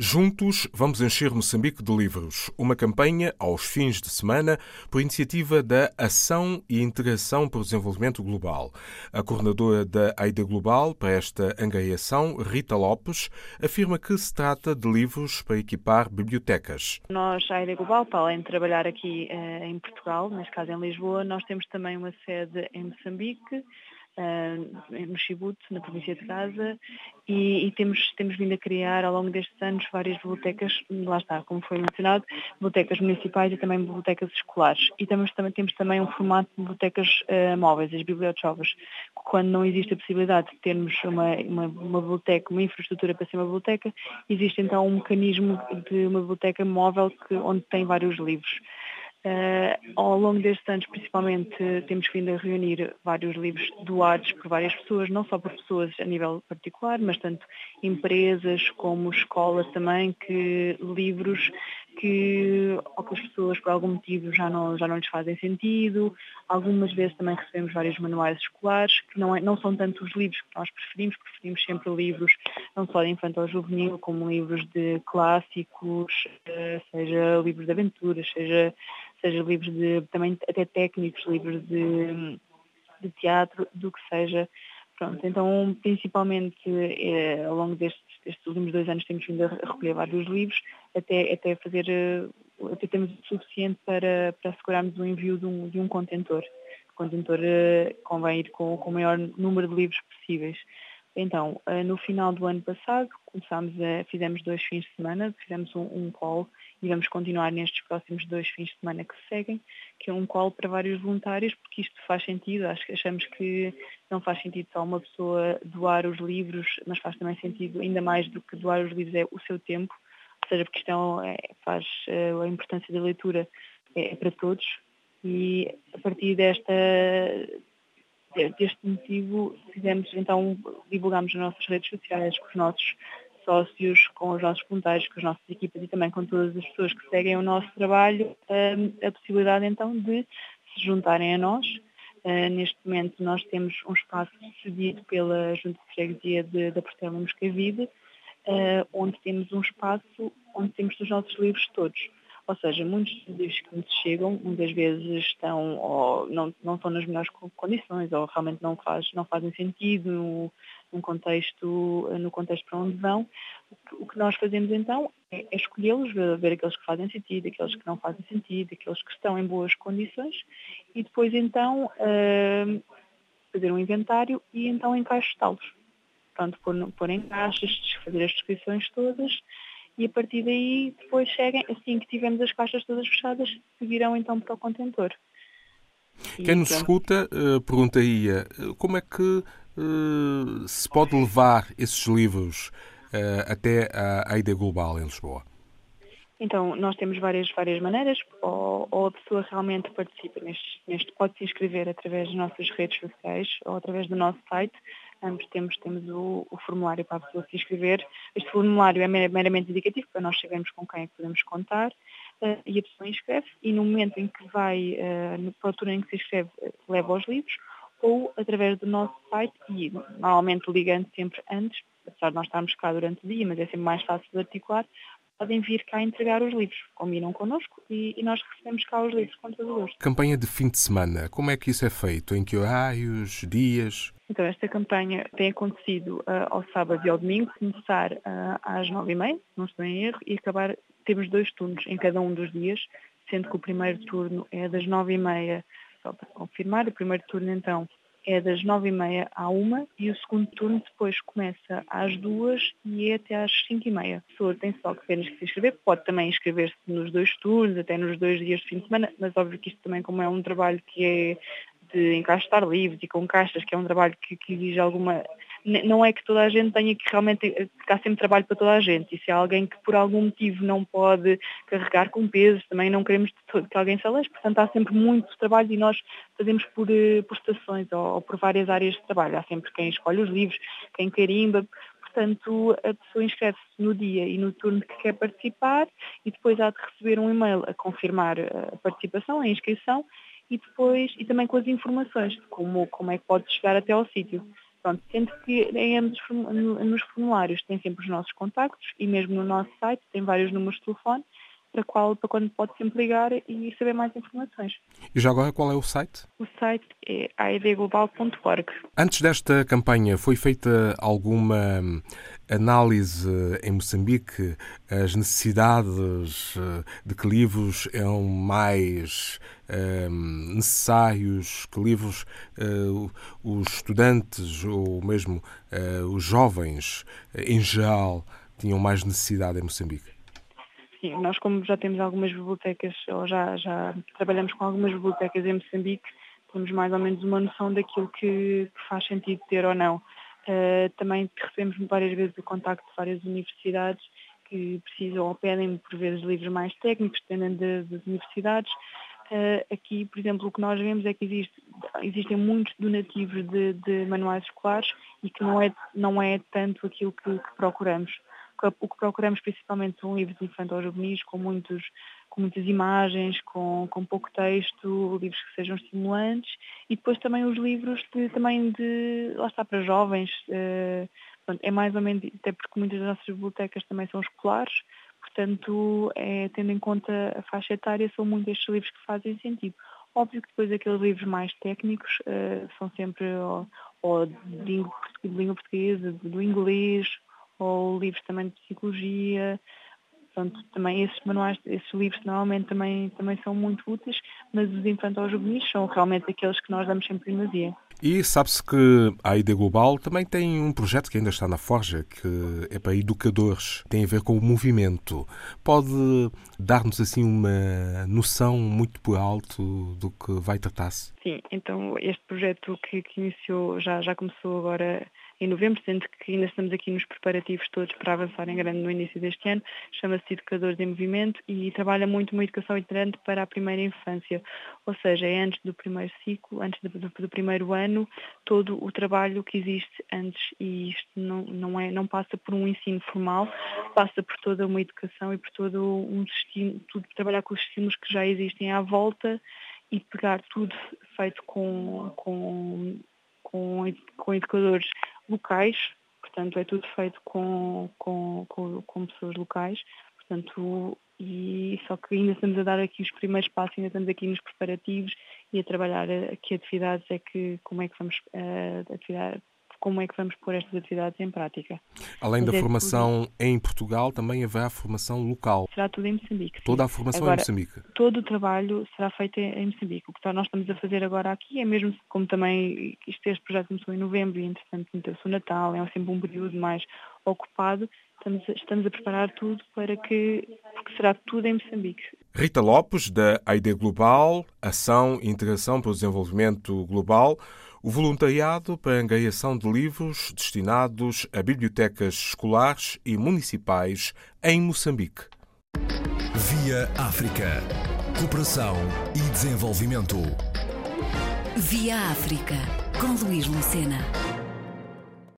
Juntos vamos encher Moçambique de livros. Uma campanha aos fins de semana por iniciativa da Ação e Integração para o Desenvolvimento Global. A coordenadora da AIDA Global para esta angariação, Rita Lopes, afirma que se trata de livros para equipar bibliotecas. Nós, a AIDA Global, para além de trabalhar aqui eh, em Portugal, neste caso em Lisboa, nós temos também uma sede em Moçambique uh, no Chibute, na província de Gaza, e, e, temos, temos vindo a criar ao longo destes anos várias bibliotecas, lá está, como foi mencionado, bibliotecas municipais e também bibliotecas escolares. E temos, também, temos também um formato de bibliotecas uh, móveis, as bibliotecas, quando não existe a possibilidade de termos uma, uma, uma biblioteca, uma infraestrutura para ser uma biblioteca, existe então um mecanismo de uma biblioteca móvel que, onde tem vários livros. Uh, ao longo destes anos, principalmente, temos vindo a reunir vários livros doados por várias pessoas, não só por pessoas a nível particular, mas tanto empresas como escolas também, que livros que outras pessoas por algum motivo já não, já não lhes fazem sentido. Algumas vezes também recebemos vários manuais escolares, que não, é, não são tanto os livros que nós preferimos, preferimos sempre livros não só de infantil juvenil, como livros de clássicos, eh, seja livros de aventuras, seja seja livros de, também até técnicos, livros de, de teatro, do que seja. Pronto, então principalmente é, ao longo destes, destes, últimos dois anos temos vindo a recolher vários livros, até, até fazer, eh, até temos o suficiente para, para assegurarmos o envio de um, de um contentor. O contentor uh, convém ir com, com o maior número de livros possíveis. Então, uh, no final do ano passado, a, fizemos dois fins de semana, fizemos um, um call e vamos continuar nestes próximos dois fins de semana que se seguem, que é um call para vários voluntários, porque isto faz sentido, acho achamos que não faz sentido só uma pessoa doar os livros, mas faz também sentido, ainda mais do que doar os livros, é o seu tempo, ou seja, porque isto é, faz eh, a importância da leitura é, é para todos. E a partir desta deste motivo fizemos então divulgamos nas nossas redes sociais com os nossos sócios, com os nossos voluntários, com as nossas equipas e também com todas as pessoas que seguem o nosso trabalho, hum, a possibilidade então de se juntarem a nós. Hum, neste momento nós temos um espaço cedido pela Junta de Freguesia da Portela Moscavide, hum, onde temos um espaço onde temos os nossos livros todos. Ou seja, muitos livros que nos chegam, muitas vezes estão ou não, não estão nas melhores condições ou realmente não, faz, não fazem sentido no, num contexto, no contexto para onde vão. O que nós fazemos então é, é escolhê-los, ver aqueles que fazem sentido, aqueles que não fazem sentido, aqueles que estão em boas condições e depois então uh, fazer um inventário e então encaixá-los. Portanto, pôr, pôr em caixas, fazer as descrições todas e a partir daí depois seguem, assim que tivermos as caixas todas fechadas, seguirão então para o contentor. Quem nos escuta uh, perguntaria uh, como é que uh, se pode levar esses livros até a AIDA Global em Lisboa? Então, nós temos várias, várias maneiras, ou, ou a pessoa realmente participa neste, neste, pode se inscrever através das nossas redes sociais ou através do nosso site, ambos temos, temos o, o, formulário para a pessoa se inscrever. Este formulário é meramente indicativo para nós sabermos com quem é que podemos contar uh, e a pessoa inscreve e no momento em que vai, uh, para a altura em que se inscreve, uh, leva os livros ou através do nosso site e normalmente ligando sempre antes, apesar de nós estarmos cá durante o dia, mas é sempre mais fácil de articular, podem vir cá entregar os livros. Combinam connosco e, e nós recebemos cá os livros com todo o. Campanha de fim de semana, como é que isso é feito? Em que horários, dias? Então, esta campanha tem acontecido uh, ao sábado e ao domingo, começar uh, às nove e meia, não estou em erro, e acabar, temos dois turnos em cada um dos dias, sendo que o primeiro turno é das nove e meia, só para confirmar, o primeiro turno então é das nove e meia à uma e o segundo turno depois começa às duas e é até às cinco e meia. A pessoa tem só que apenas que se inscrever, pode também inscrever-se nos dois turnos, até nos dois dias de fim de semana, mas óbvio que isto também como é um trabalho que é de encaixar livros e com caixas, que é um trabalho que, que, exige alguma. Não é que toda a gente tenha que realmente. que há sempre trabalho para toda a gente. E se há alguém que por algum motivo não pode carregar com pesos, também não queremos que alguém se aleje. Portanto, há sempre muito trabalho e nós fazemos por, eh, por estações ou, ou por várias áreas de trabalho. Há sempre quem escolhe os livros, quem carimba. Portanto, a pessoa inscreve-se no dia e no turno que quer participar e depois há de receber um e-mail a confirmar a participação, a inscrição e depois e também com as informações como, como é que pode chegar até ao sítio. Pronto, sendo que em ambos nos formulários tem sempre os nossos contactos e mesmo no nosso site tem vários números de telefone para, qual, para quando pode sempre ligar e saber mais informações. E já agora qual é o site? O site é aedglobal.org. Antes desta campanha foi feita alguma análise em Moçambique as necessidades eh, de que livros eram mais eh, necessários, que livros uh, os estudantes ou mesmo uh, os jovens em geral tinham mais necessidade em Moçambique? Sim, nós como já temos algumas bibliotecas, ou já, já trabalhamos com algumas bibliotecas em Moçambique, temos mais ou menos uma noção daquilo que, que faz sentido ter ou não. Uh, também recebemos várias vezes o contacto de várias universidades que precisam ou pedem por vezes livros mais técnicos, dependendo de, das universidades. Uh, aqui, por exemplo, o que nós vemos é que existe, existem muitos donativos de, de, manuais escolares e que não é, não é tanto aquilo que, que procuramos o que procuramos principalmente são livros infantis juvenis com, muitos, com muitas imagens, com, com pouco texto, livros que sejam estimulantes e depois também os livros de, também de, lá está, para jovens. Uh, é mais ou menos, até porque muitas das nossas bibliotecas também são escolares, portanto, é, tendo em conta a faixa etária, são muitos estes livros que fazem sentido. Óbvio que depois aqueles livros mais técnicos uh, são sempre ou, ou de, de língua portuguesa, do inglês, ou livros também de psicologia. Portanto, também esses manuais, esses livros normalmente também, também são muito úteis, mas os infantos juvenis são realmente aqueles que nós damos sempre primazia. E sabe-se que a ID Global também tem um projeto que ainda está na forja, que é para educadores, tem a ver com o movimento. Pode dar-nos assim uma noção muito por alto do que vai tratar-se? Sim, então este projeto que, que iniciou já, já começou agora em novembro, sendo que ainda estamos aqui nos preparativos todos para avançar em grande no início deste ano. Chama-se Educadores em Movimento e trabalha muito uma educação itinerante para a primeira infância, ou seja, é antes do primeiro ciclo, antes do, do, do primeiro ano, todo o trabalho que existe antes. E isto não, não, é, não passa por um ensino formal, passa por toda uma educação e por todo um estímulo, tudo, trabalhar com os estímulos que já existem à volta e pegar tudo feito com, com, com, com educadores locais, portanto é tudo feito com, com, com, com pessoas locais, portanto, e só que ainda estamos a dar aqui os primeiros passos, ainda estamos aqui nos preparativos e a trabalhar aqui atividades é que, como é que vamos uh, atividade, como é que vamos pôr estas atividades em prática. Além Mas da é formação tudo... em Portugal, também haverá formação local. Será tudo em Moçambique. Sim. Toda a formação agora, em Moçambique. Todo o trabalho será feito em Moçambique. O que nós estamos a fazer agora aqui é mesmo como também isto, este projeto começou em novembro e entretanto meteu-se o Natal, é sempre um período mais ocupado. Estamos, estamos a preparar tudo para que, porque será tudo em Moçambique. Rita Lopes, da AID Global, Ação e Integração para o Desenvolvimento Global, o voluntariado para a angariação de livros destinados a bibliotecas escolares e municipais em Moçambique. Via África. Cooperação e desenvolvimento. Via África, com Luís Lucena.